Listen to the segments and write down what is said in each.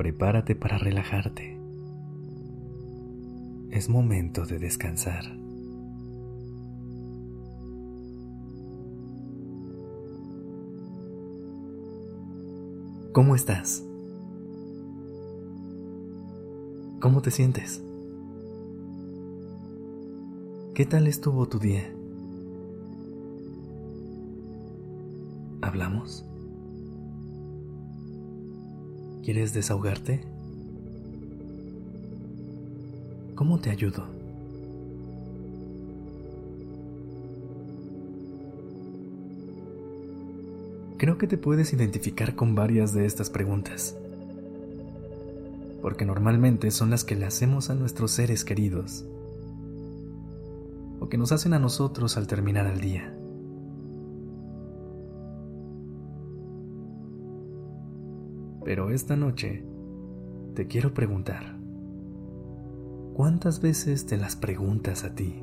Prepárate para relajarte. Es momento de descansar. ¿Cómo estás? ¿Cómo te sientes? ¿Qué tal estuvo tu día? ¿Hablamos? ¿Quieres desahogarte? ¿Cómo te ayudo? Creo que te puedes identificar con varias de estas preguntas, porque normalmente son las que le hacemos a nuestros seres queridos, o que nos hacen a nosotros al terminar el día. Pero esta noche te quiero preguntar, ¿cuántas veces te las preguntas a ti?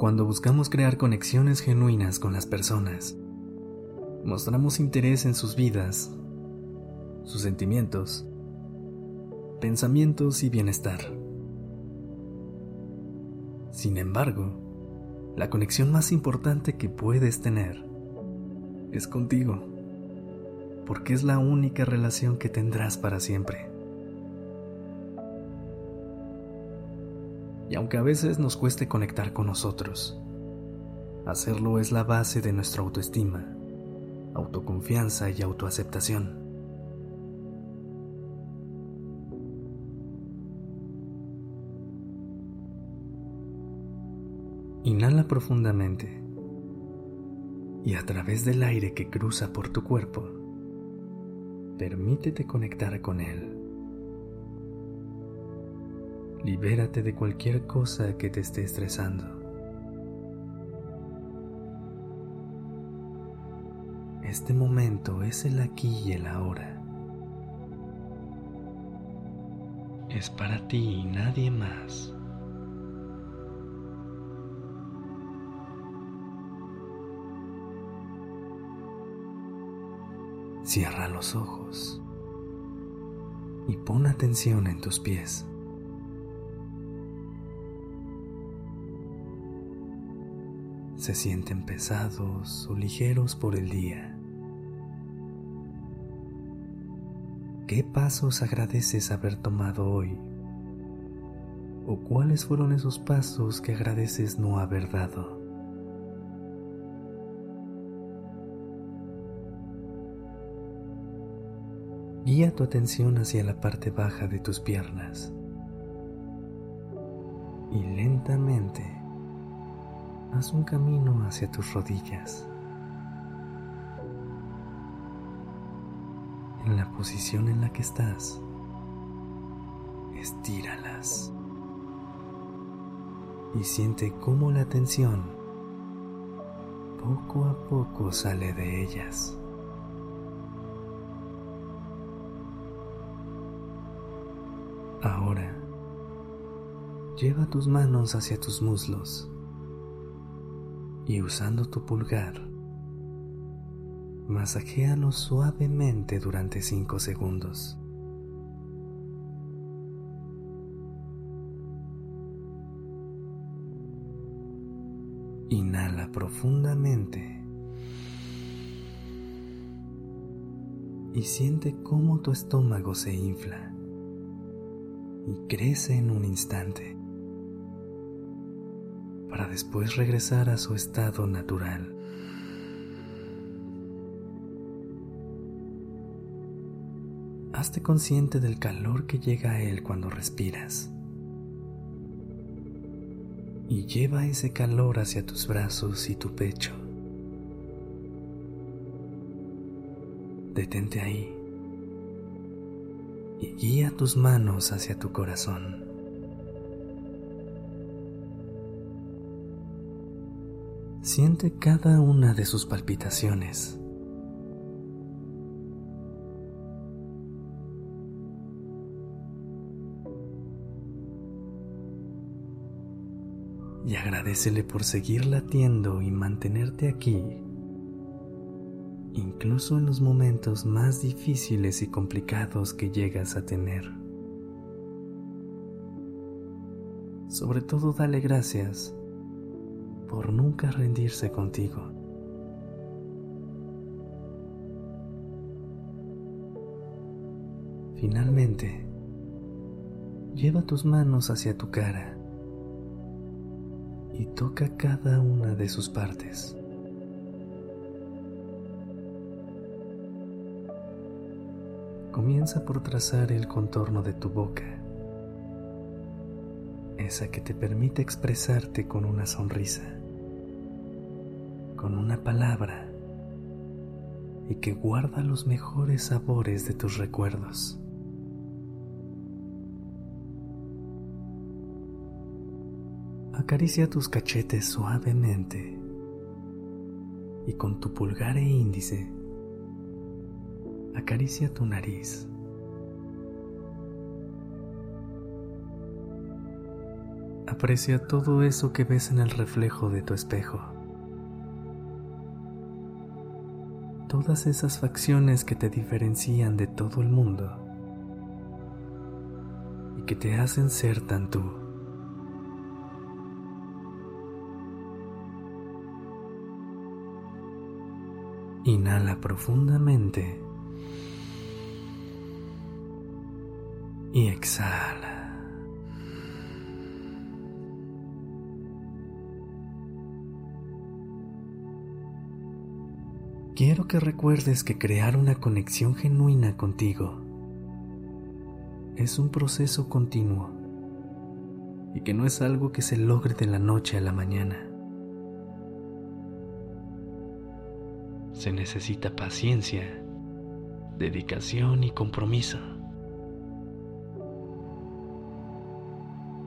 Cuando buscamos crear conexiones genuinas con las personas, mostramos interés en sus vidas, sus sentimientos, pensamientos y bienestar. Sin embargo, la conexión más importante que puedes tener es contigo, porque es la única relación que tendrás para siempre. Y aunque a veces nos cueste conectar con nosotros, hacerlo es la base de nuestra autoestima, autoconfianza y autoaceptación. Inhala profundamente y a través del aire que cruza por tu cuerpo, permítete conectar con él. Libérate de cualquier cosa que te esté estresando. Este momento es el aquí y el ahora. Es para ti y nadie más. Cierra los ojos y pon atención en tus pies. Se sienten pesados o ligeros por el día. ¿Qué pasos agradeces haber tomado hoy? ¿O cuáles fueron esos pasos que agradeces no haber dado? Guía tu atención hacia la parte baja de tus piernas y lentamente haz un camino hacia tus rodillas. En la posición en la que estás, estíralas y siente cómo la tensión poco a poco sale de ellas. Ahora, lleva tus manos hacia tus muslos y usando tu pulgar, masajéalos suavemente durante 5 segundos. Inhala profundamente y siente cómo tu estómago se infla y crece en un instante, para después regresar a su estado natural. Hazte consciente del calor que llega a él cuando respiras. y lleva ese calor hacia tus brazos y tu pecho. Detente ahí y guía tus manos hacia tu corazón. Siente cada una de sus palpitaciones. y agradecele por seguir latiendo y mantenerte aquí, incluso en los momentos más difíciles y complicados que llegas a tener. Sobre todo dale gracias por nunca rendirse contigo. Finalmente, lleva tus manos hacia tu cara y toca cada una de sus partes. Comienza por trazar el contorno de tu boca, esa que te permite expresarte con una sonrisa, con una palabra y que guarda los mejores sabores de tus recuerdos. Acaricia tus cachetes suavemente y con tu pulgar e índice acaricia tu nariz. Aprecia todo eso que ves en el reflejo de tu espejo. Todas esas facciones que te diferencian de todo el mundo y que te hacen ser tan tú. Inhala profundamente y exhala. Quiero que recuerdes que crear una conexión genuina contigo es un proceso continuo y que no es algo que se logre de la noche a la mañana. se necesita paciencia, dedicación y compromiso.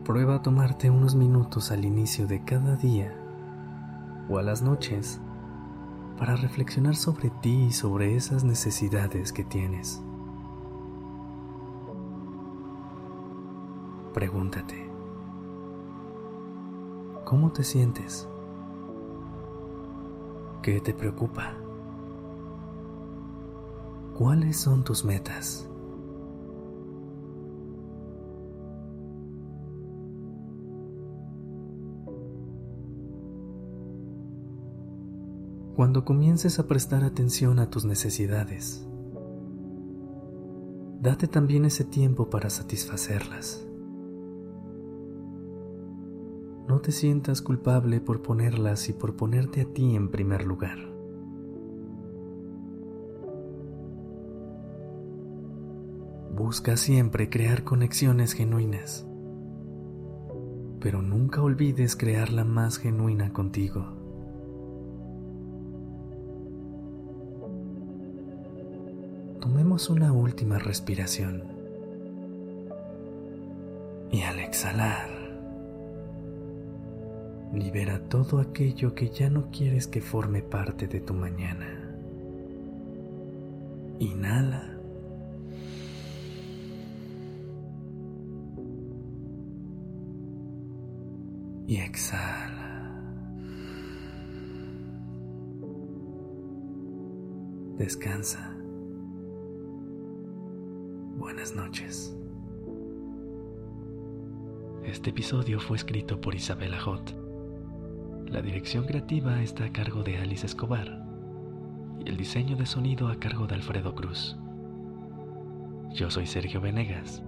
Prueba a tomarte unos minutos al inicio de cada día o a las noches para reflexionar sobre ti y sobre esas necesidades que tienes. Pregúntate, ¿cómo te sientes? ¿Qué te preocupa? ¿Cuáles son tus metas? Cuando comiences a prestar atención a tus necesidades, date también ese tiempo para satisfacerlas. No te sientas culpable por ponerlas y por ponerte a ti en primer lugar. Busca siempre crear conexiones genuinas, pero nunca olvides crear la más genuina contigo. Tomemos una última respiración y al exhalar, libera todo aquello que ya no quieres que forme parte de tu mañana. Inhala. y exhala. Descansa. Buenas noches. Este episodio fue escrito por Isabela Hot. La dirección creativa está a cargo de Alice Escobar y el diseño de sonido a cargo de Alfredo Cruz. Yo soy Sergio Venegas